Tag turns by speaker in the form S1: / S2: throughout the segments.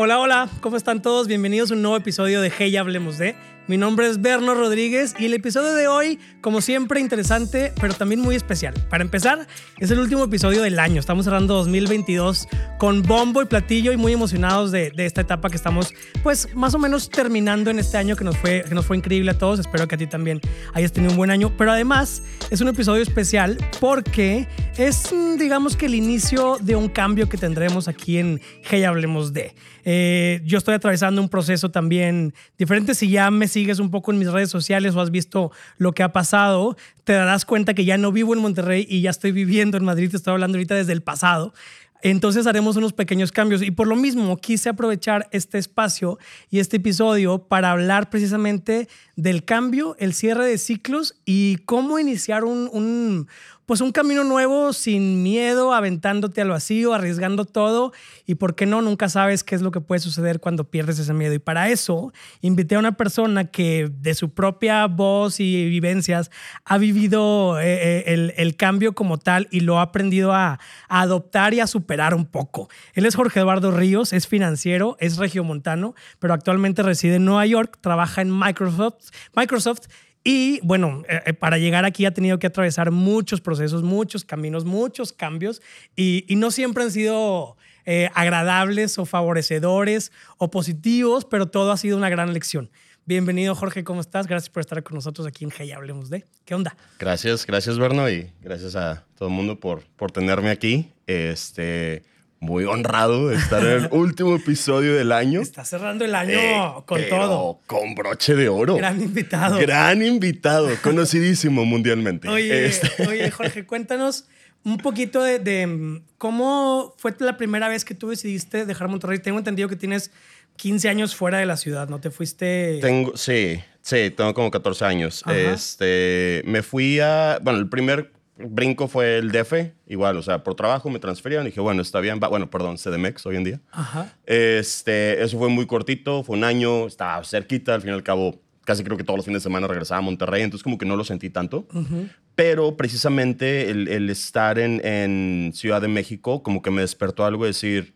S1: Hola, hola, ¿cómo están todos? Bienvenidos a un nuevo episodio de Hey, hablemos de. Mi nombre es Berno Rodríguez y el episodio de hoy, como siempre, interesante, pero también muy especial. Para empezar, es el último episodio del año. Estamos cerrando 2022 con bombo y platillo y muy emocionados de, esta etapa que estamos, pues, más o menos terminando en este año que nos, fue, que nos fue increíble a todos. Espero que a ti también hayas tenido un buen año. Pero además, es un episodio especial porque es, digamos que el inicio de un cambio que tendremos aquí en Hey, hablemos de. Eh, yo estoy atravesando un proceso también diferente. Si ya me sigues un poco en mis redes sociales o has visto lo que ha pasado, te darás cuenta que ya no vivo en Monterrey y ya estoy viviendo en Madrid. Te estoy hablando ahorita desde el pasado. Entonces haremos unos pequeños cambios y por lo mismo quise aprovechar este espacio y este episodio para hablar precisamente del cambio, el cierre de ciclos y cómo iniciar un, un pues un camino nuevo sin miedo, aventándote al vacío, arriesgando todo y por qué no, nunca sabes qué es lo que puede suceder cuando pierdes ese miedo. Y para eso invité a una persona que de su propia voz y vivencias ha vivido eh, el, el, cambio como tal y lo ha aprendido a, adoptar y a superar un poco. Él es Jorge Eduardo Ríos, es financiero, es regiomontano, pero actualmente reside en Nueva York, trabaja en Microsoft y bueno, eh, para llegar aquí ha tenido que atravesar muchos procesos, muchos caminos, muchos cambios y, y no siempre han sido eh, agradables o favorecedores o positivos, pero todo ha sido una gran lección. Bienvenido Jorge, ¿cómo estás? Gracias por estar con nosotros aquí en Hey Hablemos de. ¿Qué onda?
S2: Gracias, gracias Berno y gracias a todo el mundo por, por tenerme aquí. Este, muy honrado de estar en el último episodio del año.
S1: Está cerrando el año eh, con todo.
S2: Con broche de oro.
S1: Gran invitado.
S2: Gran invitado, conocidísimo mundialmente.
S1: Oye, este. oye, Jorge, cuéntanos un poquito de, de, cómo fue la primera vez que tú decidiste dejar Monterrey. Tengo entendido que tienes 15 años fuera de la ciudad, ¿no te fuiste?
S2: Tengo, sí, sí, tengo como 14 años. Este, me fui a, bueno, el primer brinco fue el DF, igual, o sea, por trabajo me transferieron y dije, bueno, está bien, bueno, perdón, CDMX hoy en día.
S1: Ajá.
S2: Este, eso fue muy cortito, fue un año, estaba cerquita, al fin y al cabo, casi creo que todos los fines de semana regresaba a Monterrey, entonces como que no lo sentí tanto.
S1: Uh -huh.
S2: Pero precisamente el, el estar en, en, Ciudad de México como que me despertó algo de decir,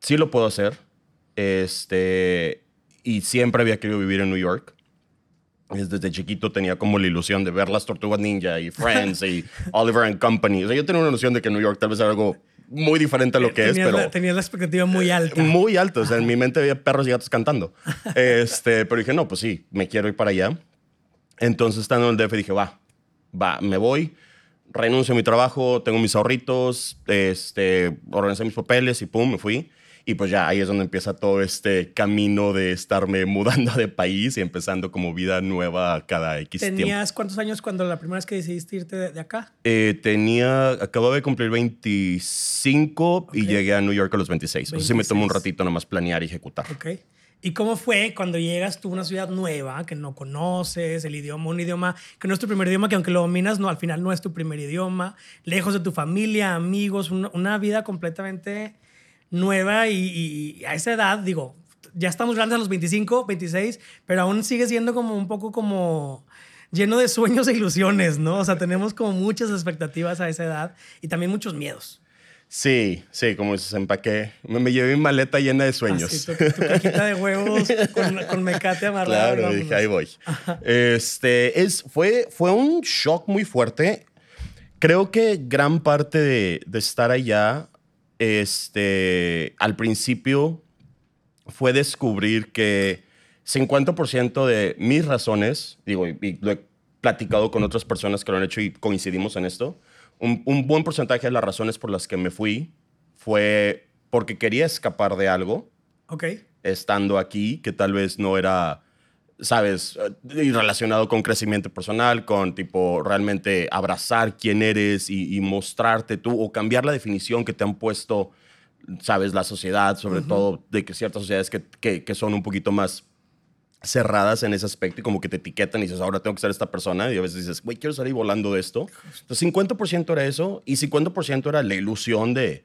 S2: sí lo puedo hacer, este, y siempre había querido vivir en New York desde chiquito tenía como la ilusión de ver las Tortugas Ninja y Friends y Oliver and Company. O sea, yo tenía una ilusión de que New York tal vez era algo muy diferente a lo que
S1: tenías
S2: es, pero...
S1: La, tenías la expectativa muy alta.
S2: Muy alta. O sea, en mi mente había perros y gatos cantando. Este, pero dije, no, pues sí, me quiero ir para allá. Entonces, estando en el DF, dije, va, va, me voy, renuncio a mi trabajo, tengo mis ahorritos, este, organicé mis papeles y pum, me fui. Y pues ya ahí es donde empieza todo este camino de estarme mudando de país y empezando como vida nueva cada X
S1: ¿Tenías
S2: tiempo.
S1: cuántos años cuando la primera vez que decidiste irte de, de acá?
S2: Eh, tenía, acababa de cumplir 25 okay. y llegué a New York a los 26. 26. Así me tomó un ratito nomás planear y ejecutar.
S1: Ok. ¿Y cómo fue cuando llegas tú a una ciudad nueva que no conoces, el idioma, un idioma que no es tu primer idioma, que aunque lo dominas, no, al final no es tu primer idioma, lejos de tu familia, amigos, una, una vida completamente nueva y, y, a esa edad, digo, ya estamos grandes a los 25, 26, pero aún sigue siendo como un poco como lleno de sueños e ilusiones, ¿no? O sea, tenemos como muchas expectativas a esa edad y también muchos miedos.
S2: Sí, sí, como dices, empaqué. Me, me llevé mi maleta llena de sueños.
S1: Así, tu, tu, cajita de huevos con, con mecate amarrado.
S2: Claro, dije, ahí voy. Este, es, fue, fue un shock muy fuerte. Creo que gran parte de, de estar allá este, al principio fue descubrir que 50% de mis razones, digo, y lo he platicado con otras personas que lo han hecho y coincidimos en esto, un, un buen porcentaje de las razones por las que me fui fue porque quería escapar de algo.
S1: Ok.
S2: Estando aquí, que tal vez no era, sabes, y relacionado con crecimiento personal, con tipo realmente abrazar quién eres y, y, mostrarte tú o cambiar la definición que te han puesto, sabes, la sociedad, sobre uh -huh. todo de que ciertas sociedades que, que, que, son un poquito más cerradas en ese aspecto y como que te etiquetan y dices, ahora tengo que ser esta persona y a veces dices, güey, quiero salir volando de esto. Entonces 50% era eso y 50% era la ilusión de...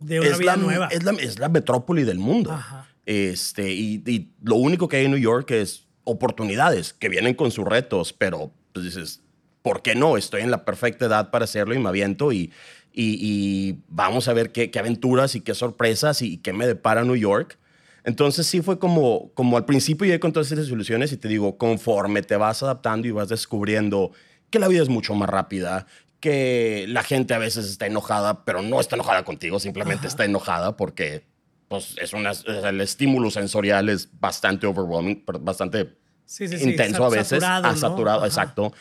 S1: De una
S2: es
S1: vida
S2: la,
S1: nueva.
S2: Es la, es la metrópoli del mundo.
S1: Ajá.
S2: Este, y, y, lo único que hay en New York es oportunidades que vienen con sus retos, pero pues dices, ¿por qué no? Estoy en la perfecta edad para hacerlo y me aviento y, y, y vamos a ver qué, qué, aventuras y qué sorpresas y qué me depara New York. Entonces sí fue como, como al principio llegué con todas esas ilusiones y te digo, conforme te vas adaptando y vas descubriendo que la vida es mucho más rápida, que la gente a veces está enojada, pero no está enojada contigo, simplemente está enojada porque pues, es una, el estímulo sensorial es bastante overwhelming, bastante intenso a veces. Saturado, saturado, exacto.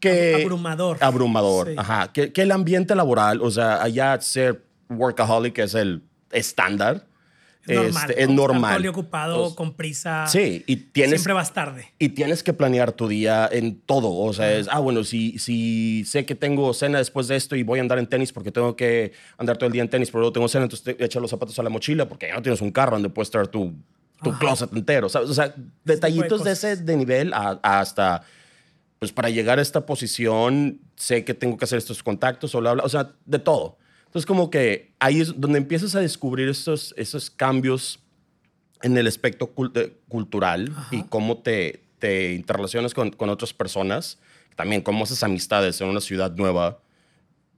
S1: Que, abrumador.
S2: Abrumador, ajá. Que, que, el ambiente laboral, o sea, allá ser workaholic es el estándar
S1: es normal. Este, es normal. ocupado, con prisa.
S2: Sí, y tienes.
S1: Siempre vas tarde.
S2: Y tienes que planear tu día en todo. O sea, es, ah, bueno, si, si sé que tengo cena después de esto y voy a andar en tenis porque tengo que andar todo el día en tenis, pero luego tengo cena, entonces echa los zapatos a la mochila porque ya no tienes un carro donde puedes estar tu, tu closet entero. ¿sabes? O sea, detallitos de, ese de nivel hasta. Pues para llegar a esta posición, sé que tengo que hacer estos contactos o bla, bla. O sea, de todo. Entonces, como que ahí es donde empiezas a descubrir esos, esos cambios en el aspecto eh, cultural y cómo te, te interrelacionas con, con, otras personas. También cómo haces amistades en una ciudad nueva.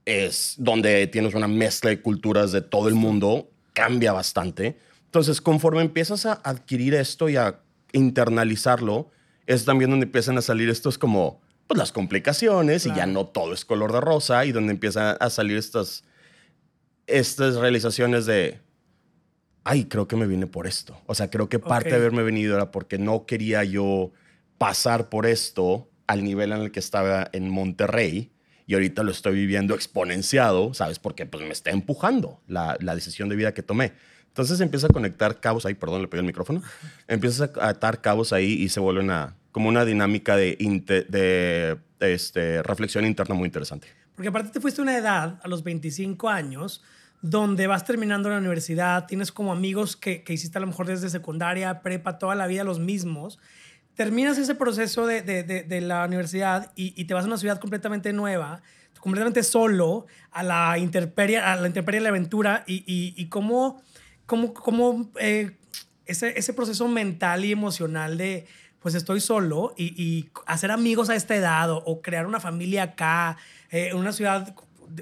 S2: Es donde tienes una mezcla de culturas de todo el mundo. Cambia bastante. Entonces, conforme empiezas a adquirir esto y a internalizarlo, es también donde empiezan a salir estos como pues, las complicaciones y ya no todo es color de rosa y donde empiezan a salir estas estas realizaciones de, ay, creo que me vine por esto. O sea, creo que parte de haberme venido era porque no quería yo pasar por esto al nivel en el que estaba en Monterrey y ahorita lo estoy viviendo exponenciado, ¿sabes? Porque pues me está empujando la, la decisión de vida que tomé. Entonces empieza a conectar cabos ahí, perdón, le pegué el micrófono. Empiezas a atar cabos ahí y se vuelve una, como una dinámica de, de, este, reflexión interna muy interesante.
S1: Porque aparte te fuiste a una edad, a los 25 años, donde vas terminando la universidad, tienes como amigos que, que hiciste a lo mejor desde secundaria, prepa, toda la vida los mismos. Terminas ese proceso de, de, de, la universidad y, y, te vas a una ciudad completamente nueva, completamente solo, a la intemperie, a la, intemperie de la aventura y, y, y cómo, cómo, cómo eh, ese, ese proceso mental y emocional de, pues estoy solo y, y, hacer amigos a esta edad o, crear una familia acá, eh, en una ciudad,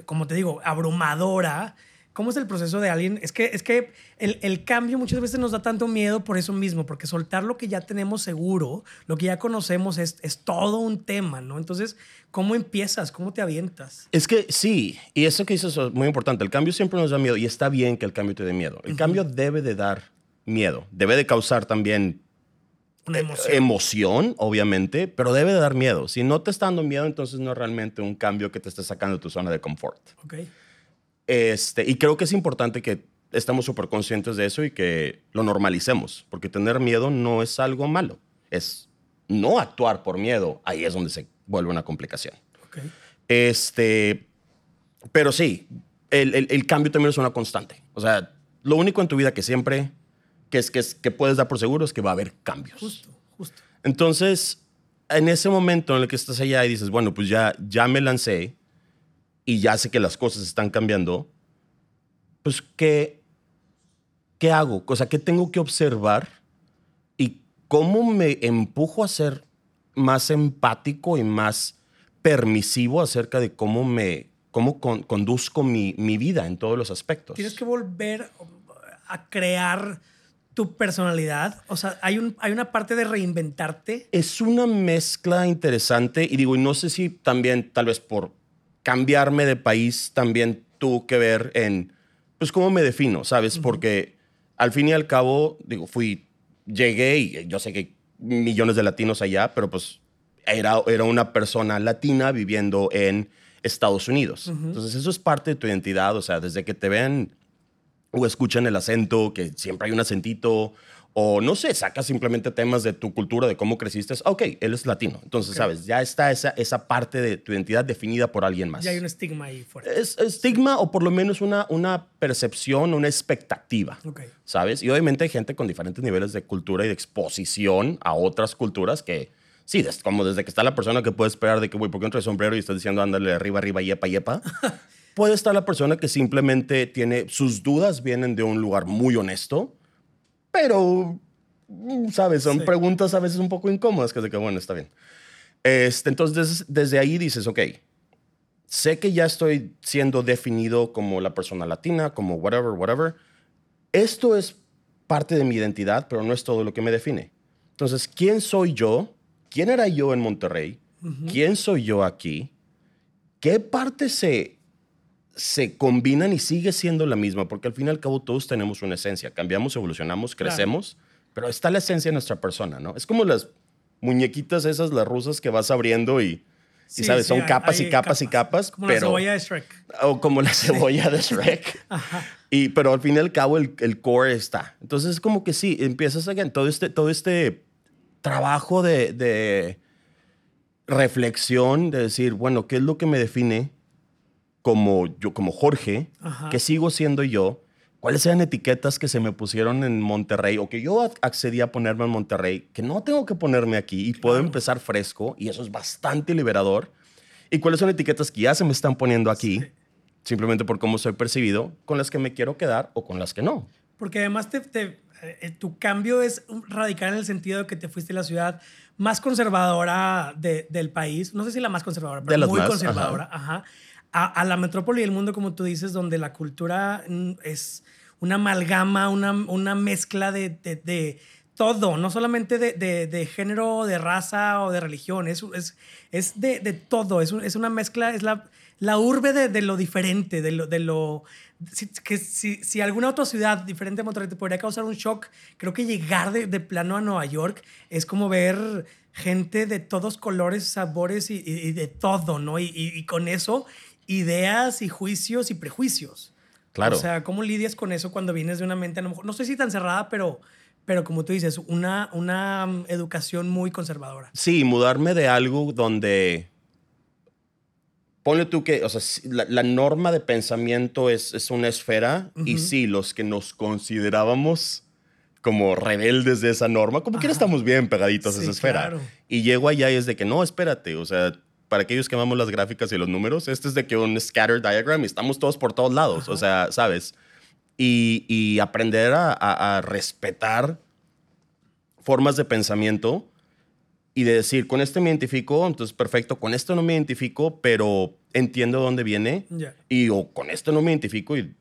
S1: como te digo, abrumadora, ¿Cómo es el proceso de alguien? Es que, es que el, el, cambio muchas veces nos da tanto miedo por eso mismo, porque soltar lo que ya tenemos seguro, lo que ya conocemos, es, es todo un tema, ¿no? Entonces, ¿cómo empiezas? ¿Cómo te avientas?
S2: Es que sí, y eso que dices es muy importante. El cambio siempre nos da miedo y está bien que el cambio te dé miedo. El cambio debe de dar miedo, debe de causar también
S1: una emoción.
S2: emoción. obviamente, pero debe de dar miedo. Si no te está dando miedo, entonces no es realmente un cambio que te esté sacando de tu zona de confort.
S1: Okay.
S2: Este, y creo que es importante que estemos súper conscientes de eso y que lo normalicemos, porque tener miedo no es algo malo, es no actuar por miedo, ahí es donde se vuelve una complicación.
S1: Okay.
S2: Este, pero sí, el, el, cambio también es una constante. O sea, lo único en tu vida que siempre, que es, que es que puedes dar por seguro es que va a haber cambios.
S1: Justo, justo.
S2: Entonces, en ese momento en el que estás allá y dices, bueno, pues ya, ya me lancé, y ya sé que las cosas están cambiando, pues ¿qué, qué hago? O sea, ¿qué tengo que observar? ¿Y cómo me empujo a ser más empático y más permisivo acerca de cómo me cómo conduzco mi, mi vida en todos los aspectos?
S1: Tienes que volver a crear tu personalidad? O sea, ¿hay, un, ¿hay una parte de reinventarte?
S2: Es una mezcla interesante y digo, y no sé si también, tal vez por, cambiarme de país también tuvo que ver en, pues, cómo me defino, ¿sabes? Porque al fin y al cabo, digo, fui, llegué y yo sé que hay millones de latinos allá, pero pues era, era una persona latina viviendo en Estados Unidos. Entonces, eso es parte de tu identidad, o sea, desde que te ven o escuchan el acento, que siempre hay un acentito, o no sé, sacas simplemente temas de tu cultura, de cómo creciste. Ok, él es latino. Entonces, ¿sabes? Ya está esa, esa parte de tu identidad definida por alguien más.
S1: Ya hay un estigma ahí fuerte.
S2: Es estigma o por lo menos una, una percepción, una expectativa.
S1: Okay.
S2: ¿Sabes? Y obviamente hay gente con diferentes niveles de cultura y de exposición a otras culturas que, sí, como desde que está la persona que puede esperar de que, güey, ¿por qué no traes sombrero y estás diciendo ándale arriba, arriba, yepa, yepa? puede estar la persona que simplemente tiene sus dudas, vienen de un lugar muy honesto pero, mm, ¿sabes? Son preguntas a veces un poco incómodas, que es de que, bueno, está bien. Este, entonces, desde ahí dices, ok, sé que ya estoy siendo definido como la persona latina, como whatever, whatever. Esto es parte de mi identidad, pero no es todo lo que me define. Entonces, ¿quién soy yo? ¿Quién era yo en Monterrey? ¿Quién soy yo aquí? ¿Qué parte se, se combinan y sigue siendo la misma? Porque al fin y al cabo todos tenemos una esencia. Cambiamos, evolucionamos, crecemos, pero está la esencia de nuestra persona, ¿no? Es como las muñequitas esas, las rusas que vas abriendo y,
S1: Sí,
S2: sabes,
S1: sí,
S2: son
S1: hay-
S2: capas y capas y capas,
S1: Como la
S2: pero...
S1: cebolla de Shrek.
S2: O como la cebolla de Shrek. Y, pero al fin y al cabo el, el core está. Entonces es como que sí, empiezas again, todo este, todo este trabajo de, de reflexión, de decir, bueno, ¿qué es lo que me define como yo, como Jorge?
S1: Ajá.
S2: ¿Qué sigo siendo yo? ¿Cuáles eran etiquetas que se me pusieron en Monterrey o que yo ac- accedí a ponerme en Monterrey que no tengo que ponerme aquí y puedo empezar fresco y eso es bastante liberador? ¿Y cuáles son etiquetas que ya se me están poniendo aquí?
S1: Sí.
S2: simplemente por cómo soy percibido, con las que me quiero quedar o con las que no.
S1: Porque además te, te- eh, tu cambio es radical en el sentido de que te fuiste a la ciudad más conservadora de- del país. No sé si la más conservadora, pero
S2: De las
S1: muy
S2: más,
S1: conservadora. Ajá. A, la metrópoli y el mundo, como tú dices, donde la cultura mm, es una amalgama, una, una mezcla de, de- todo, no solamente de, de- género, de raza o de religión, es, es, es de, de todo, es, es una mezcla, es la, la urbe de, lo diferente, de lo... De lo si, que si, si alguna otra ciudad diferente a Monterrey te podría causar un shock, creo que llegar de, plano a Nueva York es como ver gente de todos colores, sabores y, y- de todo, ¿no? Y- y con eso, ideas y juicios y prejuicios.
S2: Claro.
S1: O sea, ¿cómo lidias con eso cuando vienes de una mente, a lo mejor, no sé si tan cerrada, pero, pero como tú dices, una, una mm, educación muy conservadora?
S2: Sí, mudarme de algo donde... Ponle tú que, o sea, la, la norma de pensamiento es, es una esfera y sí, los que nos considerábamos como rebeldes de esa norma, como que
S1: Ajá.
S2: estamos bien pegaditos a esa esfera.
S1: claro.
S2: Y llego allá y es de que, no, espérate, o sea, para aquellos que amamos las gráficas y los números, este es de que un scatter diagram y estamos todos por todos lados, o sea, ¿sabes? Y, y aprender a, a- a respetar formas de pensamiento y de decir, con este me identifico, entonces perfecto, con esto no me identifico, pero entiendo dónde viene.
S1: Ya.
S2: Y o con esto no me identifico y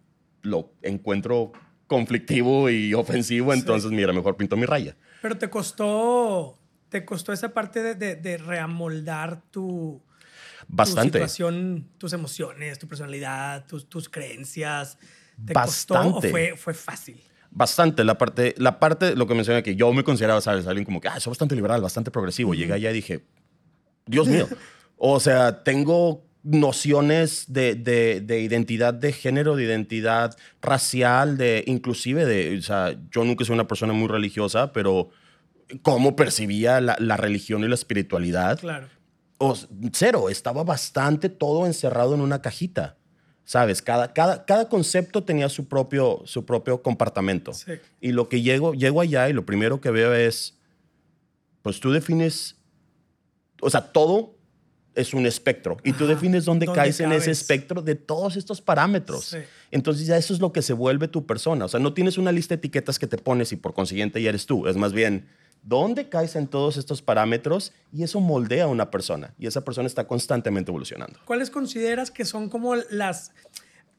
S2: lo encuentro conflictivo y ofensivo,
S1: Sí.
S2: entonces mira, mejor pinto mi raya.
S1: Pero te costó, te costó esa parte de, de- de reamoldar tu,
S2: Bastante.
S1: tu situación, tus emociones, tu personalidad, tus, tus creencias. ¿Te
S2: Bastante.
S1: costó o fue, fue fácil?
S2: Bastante. La parte, la parte, lo que mencioné que yo me consideraba, ¿sabes? Alguien como que, ah, soy bastante liberal, bastante progresivo. Llegué allá y dije, Dios mío. o sea, tengo nociones de, de, de identidad de género, de identidad racial, de inclusive de, o sea, yo nunca soy una persona muy religiosa, pero cómo percibía la, la religión y la espiritualidad.
S1: Claro.
S2: o cero, estaba bastante todo encerrado en una cajita. ¿Sabes? Cada, cada, cada concepto tenía su propio, su propio compartamento.
S1: Sí.
S2: Y lo que llego, llego allá y lo primero que veo es, pues tú defines, o sea, todo es un espectro y tú
S1: Ajá.
S2: defines dónde,
S1: ¿Dónde
S2: caes en ese
S1: cabes?
S2: espectro de todos estos parámetros.
S1: Sí.
S2: Entonces ya eso es lo que se vuelve tu persona. O sea, no tienes una lista de etiquetas que te pones y por consiguiente ya eres tú. Es más bien, ¿dónde caes en todos estos parámetros? Y eso moldea a una persona. Y esa persona está constantemente evolucionando.
S1: ¿Cuáles consideras que son como las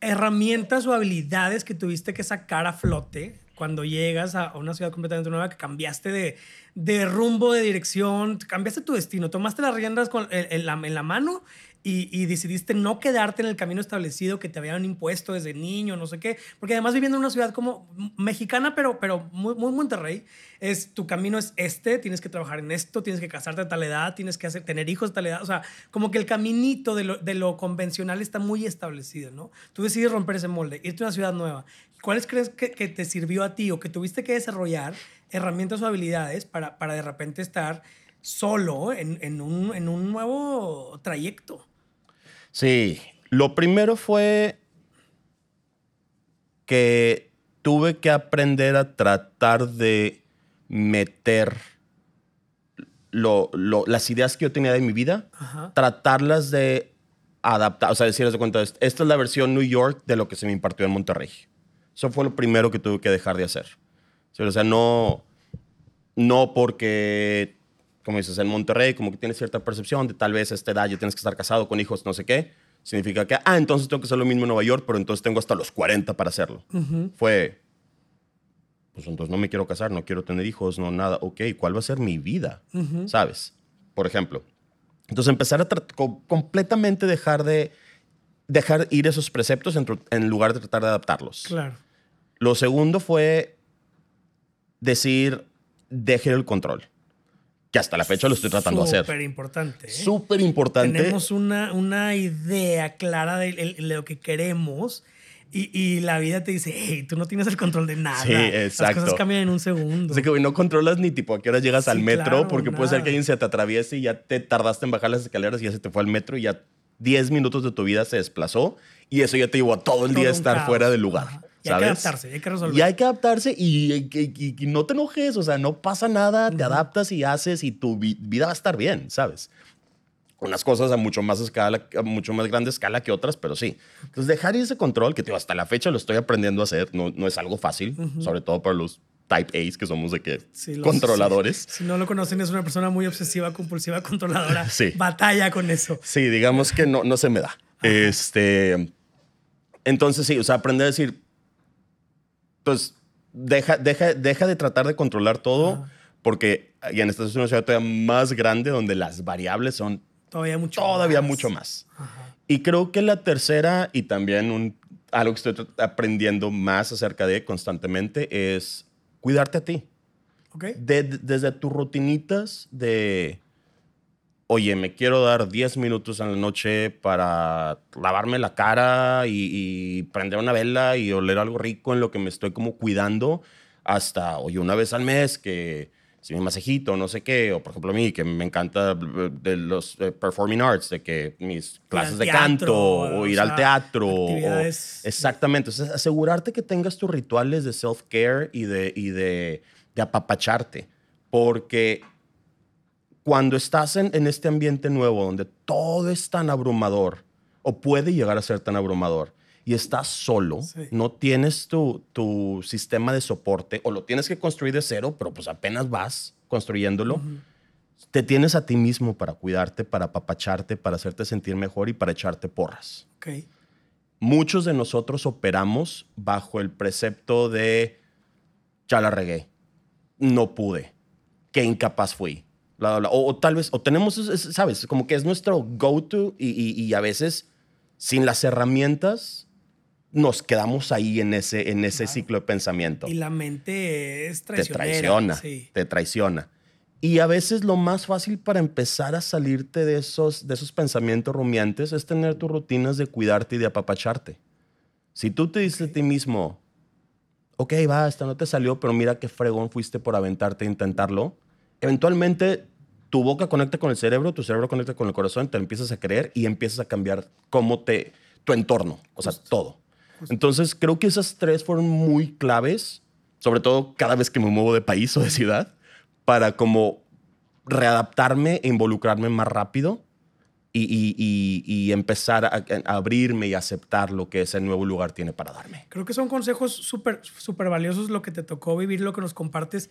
S1: herramientas o habilidades que tuviste que sacar a flote cuando llegas a una ciudad completamente nueva, que cambiaste de, de rumbo, de dirección, cambiaste tu destino, tomaste las riendas con, en, la mano y, decidiste no quedarte en el camino establecido que te habían impuesto desde niño, no sé qué? Porque además viviendo en una ciudad como mexicana, pero, pero muy, muy Monterrey, es, tu camino es este, tienes que trabajar en esto, tienes que casarte a tal edad, tienes que tener hijos a tal edad, o sea, como que el caminito de lo, de lo convencional está muy establecido, ¿no? Tú decides romper ese molde, irte a una ciudad nueva. ¿Cuáles crees que, que te sirvió a ti o que tuviste que desarrollar herramientas o habilidades para, para de repente estar solo en, en, un, en un nuevo trayecto?
S2: Sí, lo primero fue que tuve que aprender a tratar de meter lo- lo- las ideas que yo tenía de mi vida,
S1: Ajá.
S2: tratarlas de adaptar, o sea, decirles de cuenta, esta es la versión New York de lo que se me impartió en Monterrey. Eso fue lo primero que tuve que dejar de hacer. O sea, no, no porque, como dices, en Monterrey, como que tienes cierta percepción de tal vez a esta edad ya tienes que estar casado con hijos, no sé qué, significa que, ah, entonces tengo que hacer lo mismo en Nueva York, pero entonces tengo hasta los 40 para hacerlo. Fue, pues entonces no me quiero casar, no quiero tener hijos, no nada. Ok, ¿cuál va a ser mi vida? ¿Sabes? Por ejemplo. Entonces empezar a completamente dejar de dejar ir esos preceptos en, en, lugar de tratar de adaptarlos.
S1: Claro.
S2: Lo segundo fue decir, deje el control. Que hasta la fecha lo estoy tratando de hacer.
S1: Súper importante. ¿eh?
S2: Súper importante.
S1: Tenemos una, una idea clara de, lo que queremos y, y, la vida te dice, hey, tú no tienes el control de nada.
S2: Sí, exacto.
S1: Las cosas cambian en un segundo.
S2: Así que güey, no controlas ni tipo a qué hora llegas al metro, porque puede ser que alguien se te atraviese y ya te tardaste en bajar las escaleras y ya se te fue al metro y ya 10 minutos de tu vida se desplazó y eso ya te llevó a todo el día estar fuera del lugar.
S1: Y hay que adaptarse, hay que resolver.
S2: Y hay que adaptarse y, y, no te enojes, o sea, no pasa nada, te adaptas y haces y tu vida va a estar bien, ¿sabes? unas cosas a mucho más escala, a mucho más grande escala que otras, pero sí. Entonces, dejar ese control, que tío, hasta la fecha lo estoy aprendiendo a hacer, no, no es algo fácil, sobre todo para los type A's que somos de que controladores.
S1: Si no lo conocen, es una persona muy obsesiva, compulsiva, controladora. Sí. Batalla con eso.
S2: Sí, digamos que no, no se me da. Este, entonces, sí, o sea, aprender a decir, pues, deja, deja, deja de tratar de controlar todo, porque y en esta es una ciudad todavía más grande donde las variables son
S1: Todavía mucho
S2: Todavía más. mucho más. Y creo que la tercera, y también un, algo que estoy aprendiendo más acerca de constantemente, es cuidarte a ti.
S1: Okay.
S2: desde tus rutinitas de, oye, me quiero dar 10 minutos en la noche para lavarme la cara y, y, prender una vela y oler algo rico en lo que me estoy como cuidando, hasta, oye, una vez al mes que si mi masajito, no sé qué, o por ejemplo a mí, que me encanta eh, de los eh, performing arts, de que mis clases de canto, o ir al teatro, o, exactamente, o sea, asegurarte que tengas tus rituales de self-care y, de, y de, de, apapacharte, porque cuando estás en, en este ambiente nuevo, donde todo es tan abrumador, o puede llegar a ser tan abrumador, y estás solo, no tienes tu, tu, sistema de soporte o lo tienes que construir de cero, pero pues apenas vas construyéndolo, te tienes a ti mismo para cuidarte, para apapacharte, para hacerte sentir mejor y para echarte porras.
S1: Okay.
S2: Muchos de nosotros operamos bajo el precepto de ya la regué, no pude, qué incapaz fui. O, tal vez, o tenemos, sabes, como que es nuestro go-to y, y a veces sin las herramientas nos quedamos ahí en ese, en ese ciclo de pensamiento.
S1: Y la mente es
S2: traicionera. Te traiciona, te traiciona. Y a veces lo más fácil para empezar a salirte de esos, de esos pensamientos rumiantes es tener tus rutinas de cuidarte y de apapacharte. Si tú te dices a ti mismo, ok, va, esta no te salió, pero mira qué fregón fuiste por aventarte e intentarlo, eventualmente tu boca conecta con el cerebro, tu cerebro conecta con el corazón, te empiezas a creer y empiezas a cambiar cómo te, tu entorno, o sea, todo. Entonces, creo que esas tres fueron muy claves, sobre todo cada vez que me muevo de país o de ciudad, para como readaptarme e involucrarme más rápido y, empezar a, abrirme y aceptar lo que ese nuevo lugar tiene para darme.
S1: Creo que son consejos súper súper valiosos lo que te tocó vivir, lo que nos compartes.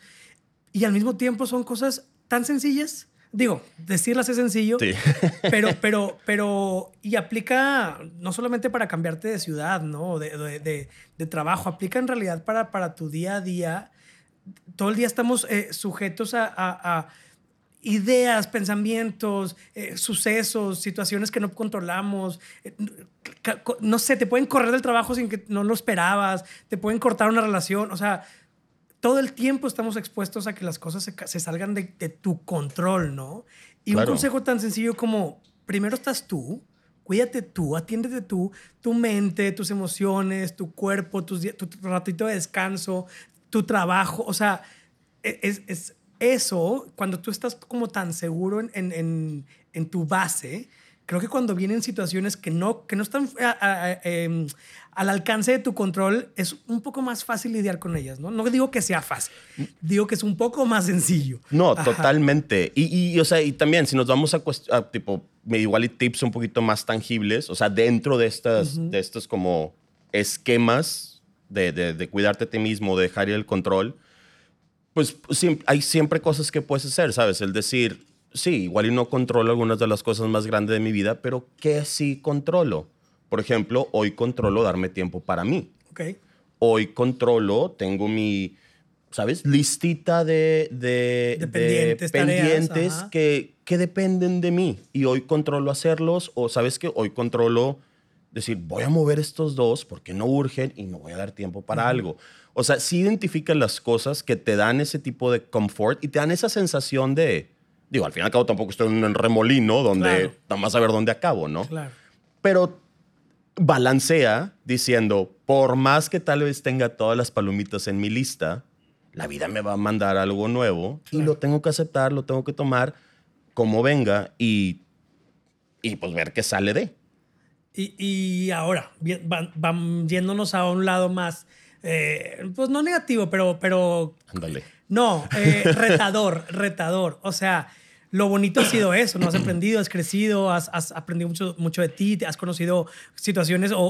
S1: Y al mismo tiempo son cosas tan sencillas digo, decirlas es sencillo, pero, pero, pero, y aplica no solamente para cambiarte de ciudad, ¿no? De, de, de, trabajo, aplica en realidad para, para tu día a día. Todo el día estamos eh, sujetos a, a, ideas, pensamientos, eh, sucesos, situaciones que no controlamos. Eh, no sé, te pueden correr del trabajo sin que no lo esperabas, te pueden cortar una relación, o sea, todo el tiempo estamos expuestos a que las cosas se, salgan de, tu control, ¿no? Y un consejo tan sencillo como, primero estás tú, cuídate tú, atiéndete tú, tu mente, tus emociones, tu cuerpo, tu, ratito de descanso, tu trabajo, o sea, e, es, eso, cuando tú estás como tan seguro en, en tu base, creo que cuando vienen situaciones que no, que no están em, al alcance de tu control, es un poco más fácil lidiar con ellas, ¿no? No digo que sea fácil, digo que es un poco más sencillo.
S2: No, totalmente. Y, o sea, y también si nos vamos a, a, tipo, igual y tips un poquito más tangibles, o sea, dentro de estas, de estos como esquemas de, de, cuidarte a ti mismo, de dejar el control, pues hay siempre cosas que puedes hacer, ¿sabes? El decir, sí, igual y no controlo algunas de las cosas más grandes de mi vida, pero ¿qué sí controlo? Por ejemplo, hoy controlo darme tiempo para mí.
S1: Okay.
S2: Hoy controlo, tengo mi ¿sabes? Listita de, de,
S1: De pendientes,
S2: que, que dependen de mí. Y hoy controlo hacerlos o, ¿sabes qué? Hoy controlo decir, voy a mover estos dos porque no urgen y no voy a dar tiempo para algo. O sea, sí identificas las cosas que te dan ese tipo de confort y te dan esa sensación de, digo, al fin y al cabo tampoco estoy en un remolino donde nada más a ver dónde acabo, ¿no?
S1: Claro.
S2: pero balancea diciendo, por más que tal vez tenga todas las palomitas en mi lista, la vida me va a mandar algo nuevo y lo tengo que aceptar, lo tengo que tomar como venga y, y pues ver qué sale de.
S1: Y, y ahora, van, van yéndonos a un lado más, eh, pues no negativo, pero, pero
S2: Ándale.
S1: no, eh, retador, retador. O sea, lo bonito ha sido eso, ¿no? Has aprendido, has crecido, has, has aprendido mucho, mucho de ti, te has conocido situaciones o, o,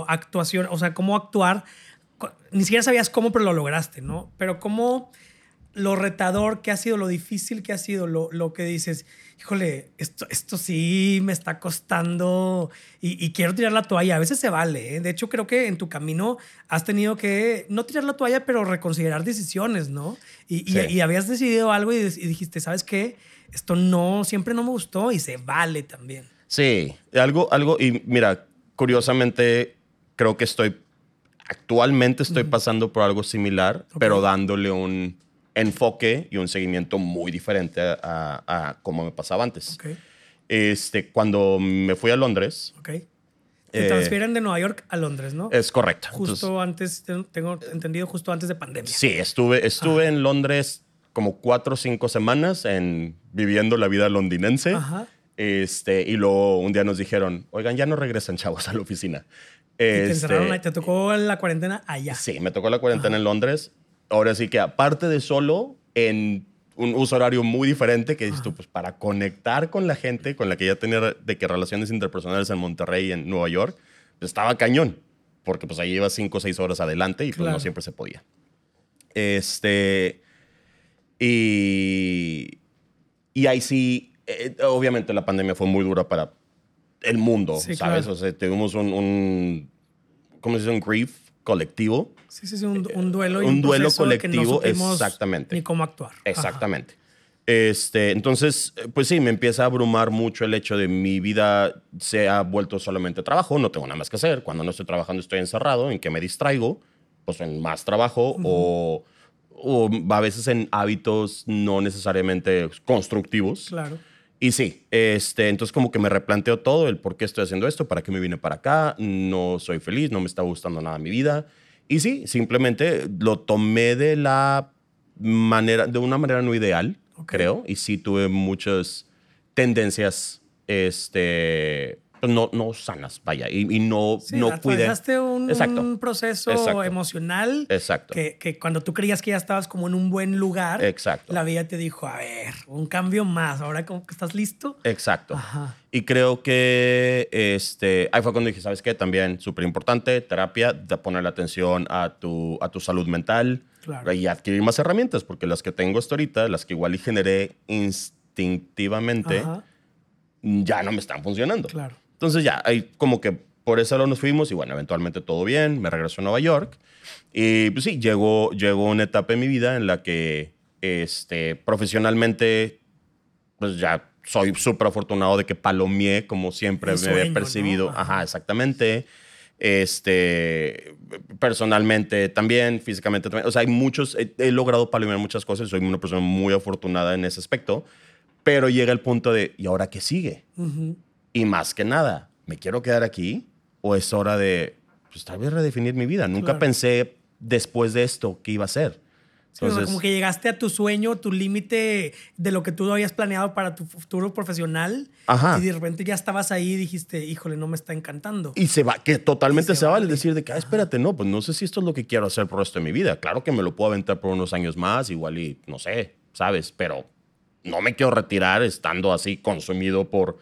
S1: o actuación, o sea, cómo actuar. Ni siquiera sabías cómo, pero lo lograste, ¿no? Pero cómo lo retador que ha sido, lo difícil que ha sido, lo, lo que dices, híjole, esto, esto sí me está costando y, y quiero tirar la toalla. A veces se vale. ¿eh? De hecho, creo que en tu camino has tenido que no tirar la toalla, pero reconsiderar decisiones, ¿no? Y, y-
S2: Sí.
S1: y habías decidido algo y, y dijiste, ¿sabes qué? Esto no, siempre no me gustó y se vale también.
S2: Sí, algo, algo, y mira, curiosamente creo que estoy, actualmente estoy pasando por algo similar, pero dándole un enfoque y un seguimiento muy diferente a, a, a cómo me pasaba antes.
S1: Ok,
S2: Este, cuando me fui a Londres,
S1: ok. Te
S2: Eh,
S1: transfieren de Nueva York a Londres, ¿no?
S2: es correcto.
S1: Justo
S2: Entonces,
S1: antes, tengo entendido, justo antes de pandemia.
S2: sí, estuve, estuve en Londres como cuatro o cinco semanas en, viviendo la vida londinense.
S1: Ajá.
S2: Este, y luego un día nos dijeron, oigan, ya no regresan chavos a la oficina.
S1: Y te
S2: Este,
S1: encerraron te tocó la cuarentena allá.
S2: Sí, me tocó la cuarentena en Londres. Ahora sí que aparte de solo, en un uso horario muy diferente, que dices tú, pues para conectar con la gente con la que ya tenía de que relaciones interpersonales en Monterrey y en Nueva York, pues estaba cañón, porque pues ahí iba cinco o seis horas adelante y pues
S1: Claro.
S2: no siempre se podía. Este, y, y ahí sí, eh, obviamente la pandemia fue muy dura para el mundo,
S1: Sí,
S2: ¿sabes?
S1: claro.
S2: O sea, tuvimos un, un, ¿cómo se dice? Un grief colectivo.
S1: Sí, sí, sí, un, un duelo y
S2: un duelo
S1: de que no
S2: colectivo, exactamente.
S1: Ni cómo actuar. Ajá.
S2: Exactamente. Este, entonces, eh, pues sí, me empieza a abrumar mucho el hecho de mi vida se ha vuelto solamente trabajo, no tengo nada más que hacer. Cuando no estoy trabajando estoy encerrado, ¿en que me distraigo? Pues en más trabajo o, o a veces en hábitos no necesariamente constructivos.
S1: Claro.
S2: Y sí, este, entonces como que me replanteo todo, el por qué estoy haciendo esto, para qué me vine para acá, no soy feliz, no me está gustando nada mi vida. Y sí, simplemente lo tomé de la manera, de una manera no ideal,
S1: Ok.
S2: creo, y sí tuve muchas tendencias, este, no, no sanas, vaya, y, y no,
S1: Sí,
S2: no
S1: atravesaste un,
S2: Exacto.
S1: un proceso
S2: Exacto.
S1: emocional
S2: Exacto.
S1: que, que cuando tú creías que ya estabas como en un buen lugar,
S2: Exacto.
S1: la vida te dijo, a ver, un cambio más, ahora como que estás listo.
S2: Exacto.
S1: Ajá.
S2: Y creo que este, ahí fue cuando dije, ¿sabes qué? También súper importante, terapia, de ponerle atención a tu, a tu salud mental
S1: Claro.
S2: y adquirir más herramientas, porque las que tengo hasta ahorita, las que igual y generé instintivamente,
S1: Ajá,
S2: ya no me están funcionando.
S1: claro.
S2: Entonces ya, ahí como que por eso lado nos fuimos y bueno, eventualmente todo bien, me regreso a Nueva York y pues sí, llegó, llegó una etapa en mi vida en la que este, profesionalmente pues ya soy súper afortunado de que palomeé como siempre
S1: El
S2: me
S1: sueño,
S2: percibido.
S1: ¿no? Ajá.
S2: Exactamente. Este, personalmente también, físicamente también. O sea, hay muchos, he, he logrado palomear muchas cosas, soy una persona muy afortunada en ese aspecto, pero llega el punto de, ¿y ahora qué sigue?
S1: Ujú.
S2: Y más que nada, ¿me quiero quedar aquí o es hora de, pues tal vez redefinir mi vida? Nunca
S1: Claro.
S2: pensé después de esto qué iba a ser.
S1: Sí,
S2: Entonces,
S1: como que llegaste a tu sueño, tu límite de lo que tú habías planeado para tu futuro profesional.
S2: Ajá.
S1: Y de repente ya estabas ahí y dijiste, híjole, no me está encantando.
S2: Y se va, que totalmente se,
S1: se
S2: vale. decir de que, ah, espérate, no, pues no sé si esto es lo que quiero hacer por el resto de mi vida. Claro que me lo puedo aventar por unos años más, igual y no sé, ¿sabes? Pero no me quiero retirar estando así consumido por,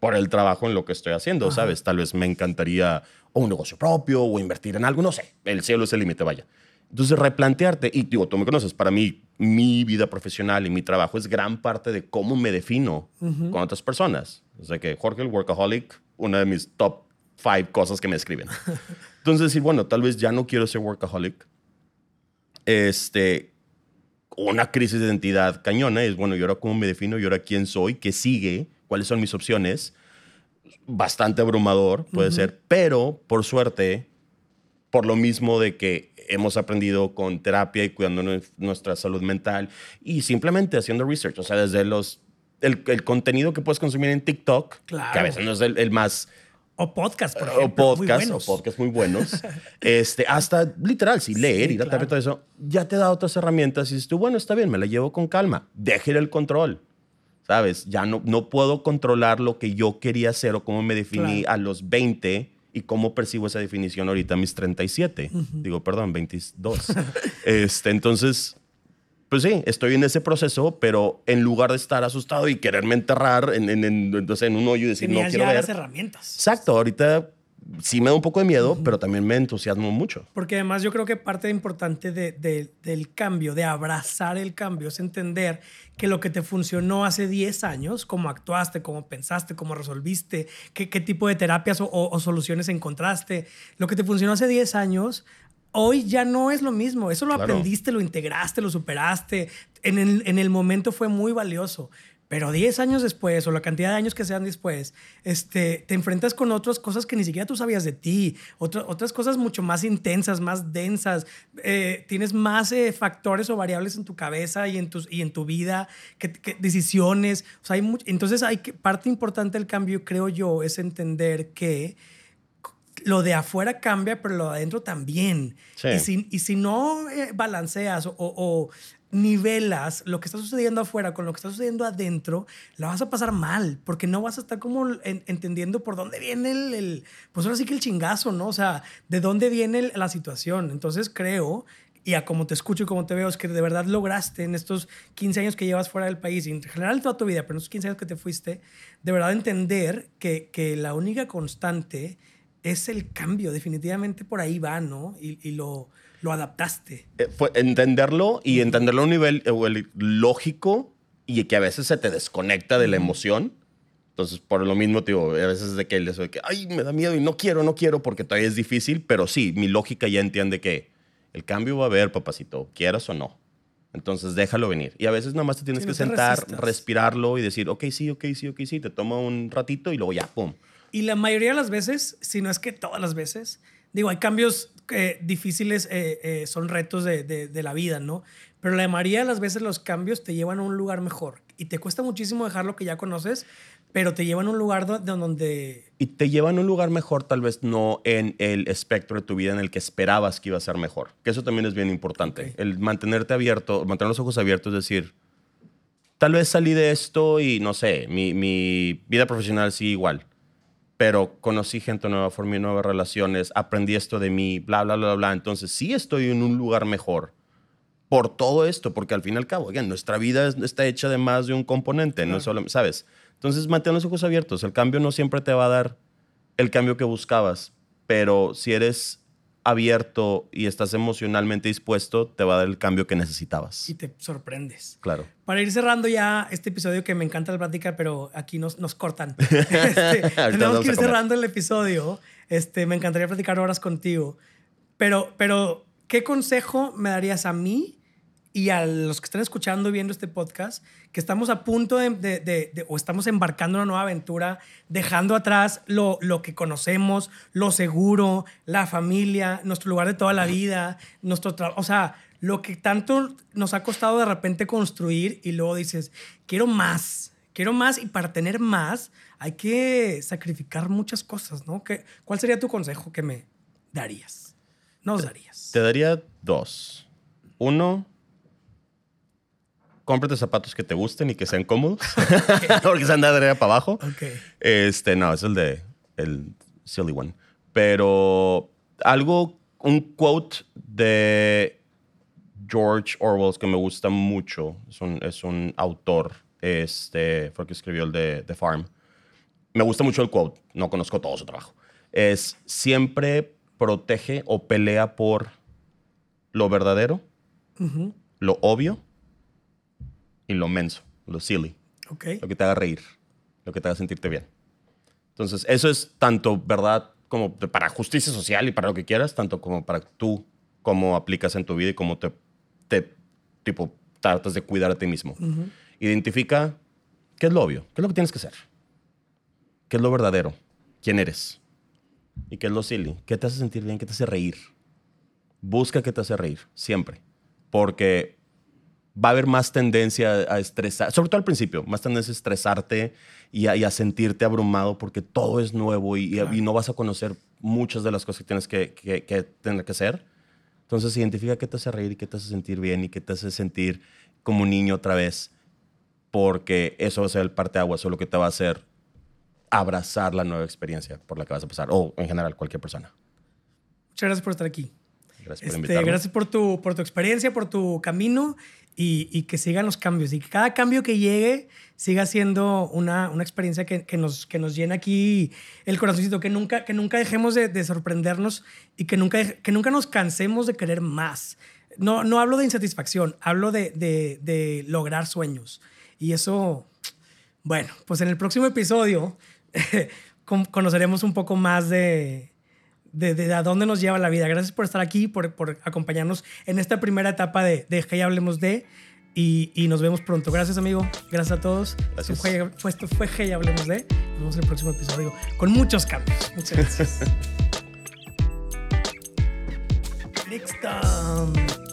S2: por el trabajo en lo que estoy haciendo, ¿sabes? Tal vez me encantaría o un negocio propio o invertir en algo, no sé. El cielo es el límite, vaya. Entonces, replantearte, y digo, tú me conoces, para mí, mi vida profesional y mi trabajo es gran parte de cómo me defino con otras personas. O sea que Jorge el Workaholic, una de mis top five cosas que me escriben. Entonces, decir, bueno, tal vez ya no quiero ser workaholic. este, una crisis de identidad cañona. Es bueno, ¿y ahora cómo me defino? ¿Y ahora quién soy? ¿Qué sigue? ¿Cuáles son mis opciones? Bastante abrumador, puede ser, pero por suerte, por lo mismo de que hemos aprendido con terapia y cuidando nuestra salud mental y simplemente haciendo research, o sea, desde los el, el contenido que puedes consumir en TikTok, que a veces no es el, más
S1: o podcast, por ejemplo.
S2: O podcast, o podcast muy buenos. este, hasta literal, si leer, ir a claro. todo eso, ya te da otras herramientas y dices tú, bueno, está bien, me la llevo con calma. Déjale el control. ¿Sabes? Ya no, no puedo controlar lo que yo quería hacer o cómo me definí a los 20 y cómo percibo esa definición ahorita a mis 37. Digo, perdón, 22. este, entonces, pues sí, estoy en ese proceso, pero en lugar de estar asustado y quererme enterrar en, en, en un hoyo y decir, no quiero
S1: ya
S2: ver.
S1: las herramientas.
S2: Exacto, ahorita sí me da un poco de miedo, pero también me entusiasmo mucho.
S1: Porque además yo creo que parte importante de, de, del cambio, de abrazar el cambio, es entender que lo que te funcionó hace 10 años, cómo actuaste, cómo pensaste, cómo resolviste, qué, qué tipo de terapias o, o, soluciones encontraste, lo que te funcionó hace 10 años, hoy ya no es lo mismo. Eso lo claro. aprendiste, lo integraste, lo superaste. En el, en el momento fue muy valioso. Pero 10 años después, o la cantidad de años que sean después, este, te enfrentas con otras cosas que ni siquiera tú sabías de ti, Otra, otras cosas mucho más intensas, más densas. Eh, tienes más eh, factores o variables en tu cabeza y en, tus, y en tu vida, que, que decisiones. O sea, hay entonces, hay que, parte importante del cambio, creo yo, es entender que lo de afuera cambia, pero lo de adentro también.
S2: Sí.
S1: Y, si, y si no eh, balanceas o, o, nivelas lo que está sucediendo afuera con lo que está sucediendo adentro, la vas a pasar mal, porque no vas a estar como en, entendiendo por dónde viene el, pues ahora sí que el chingazo, ¿no? O sea, de dónde viene la situación. Entonces creo y a como te escucho y como te veo, es que de verdad lograste en estos 15 años que llevas fuera del país, y en general toda tu vida, pero en estos 15 años que te fuiste, de verdad entender que, que la única constante es el cambio, definitivamente por ahí va, ¿no? Y, y lo, lo, adaptaste.
S2: Eh, fue entenderlo y entenderlo a un nivel eh, lógico y que a veces se te desconecta de la emoción. Entonces, por lo mismo, digo, a veces de que de que, ay, me da miedo y no quiero, no quiero, porque todavía es difícil, pero sí, mi lógica ya entiende que el cambio va a haber, papacito, quieras o no. Entonces, déjalo venir. Y a veces nada más te tienes sí, no que te sentar, resistas. respirarlo y decir, ok, sí, ok, sí, ok, sí, te toma un ratito y luego ya, pum.
S1: Y la mayoría de las veces, si no es que todas las veces, digo, hay cambios eh, difíciles, eh, eh, son retos de, de, de, la vida, ¿no? Pero la mayoría de las veces los cambios te llevan a un lugar mejor. Y te cuesta muchísimo dejar lo que ya conoces, pero te llevan a un lugar de donde...
S2: Y te llevan a un lugar mejor, tal vez no en el espectro de tu vida en el que esperabas que iba a ser mejor. Que eso también es bien importante. Okay. El mantenerte abierto, mantener los ojos abiertos, es decir, tal vez salí de esto y no sé, mi, mi vida profesional sigue igual pero conocí gente nueva, formé nuevas relaciones, aprendí esto de mí, bla, bla, bla, bla. Entonces sí estoy en un lugar mejor por todo esto, porque al fin y al cabo, again, nuestra vida está hecha de más de un componente, claro. no solo, ¿sabes? Entonces mantén los ojos abiertos. El cambio no siempre te va a dar el cambio que buscabas, pero si eres abierto y estás emocionalmente dispuesto, te va a dar el cambio que necesitabas.
S1: Y te sorprendes.
S2: Claro.
S1: Para ir cerrando ya este episodio que me encanta la plática, pero aquí nos, nos cortan. Este, tenemos que ir cerrando el episodio. Este, me encantaría platicar horas contigo. Pero, pero, ¿qué consejo me darías a mí y a los que están escuchando y viendo este podcast, que estamos a punto de, de, de, de, o estamos embarcando una nueva aventura, dejando atrás lo, lo que conocemos, lo seguro, la familia, nuestro lugar de toda la vida, nuestro o sea, lo que tanto nos ha costado de repente construir y luego dices, quiero más, quiero más y para tener más hay que sacrificar muchas cosas, ¿no? ¿Qué, ¿Cuál sería tu consejo que me darías? Nos darías.
S2: Te daría dos. Uno, cómprate zapatos que te gusten y que sean cómodos. Okay. Porque se anda de arriba para abajo.
S1: Okay.
S2: Este, no, es el de el silly one. Pero algo, un quote de George Orwell que me gusta mucho. Es un, es un autor. Este, fue el que escribió el de The Farm. Me gusta mucho el quote. No conozco todo su trabajo. Es siempre protege o pelea por lo verdadero, uh -huh. lo obvio y lo menso, lo silly.
S1: Okay.
S2: Lo que te haga reír, lo que te haga sentirte bien. Entonces, eso es tanto verdad como para justicia social y para lo que quieras, tanto como para tú, cómo aplicas en tu vida y cómo te te, tipo, tratas de cuidar a ti mismo. Identifica qué es lo obvio, qué es lo que tienes que hacer, qué es lo verdadero, quién eres y qué es lo silly, qué te hace sentir bien, qué te hace reír. Busca qué te hace reír, siempre. Porque va a haber más tendencia a estresar, sobre todo al principio, más tendencia a estresarte y a, sentirte abrumado porque todo es nuevo y, no vas a conocer muchas de las cosas que tienes que, que, tener que hacer. Entonces identifica qué te hace reír y qué te hace sentir bien y qué te hace sentir como un niño otra vez, porque eso va a ser el parte agua, eso es lo que te va a hacer abrazar la nueva experiencia por la que vas a pasar, o en general cualquier persona.
S1: Muchas gracias por estar aquí.
S2: Gracias por este,
S1: Gracias por tu, por tu experiencia, por tu camino y, que sigan los cambios y que cada cambio que llegue siga siendo una, una experiencia que, que, nos, que nos llena aquí el corazoncito, que nunca, que nunca dejemos de, de sorprendernos y que nunca, que nunca nos cansemos de querer más. No, no hablo de insatisfacción, hablo de, de, de lograr sueños. Y eso, bueno, pues en el próximo episodio conoceremos un poco más de, de, de, a dónde nos lleva la vida. Gracias por estar aquí, por, por acompañarnos en esta primera etapa de, de Que hablemos de. Y, y, nos vemos pronto. Gracias, amigo. Gracias a todos. Esto fue, esto fue Hey Hablemos de. Nos vemos en el próximo episodio con muchos cambios. Muchas gracias. Next time.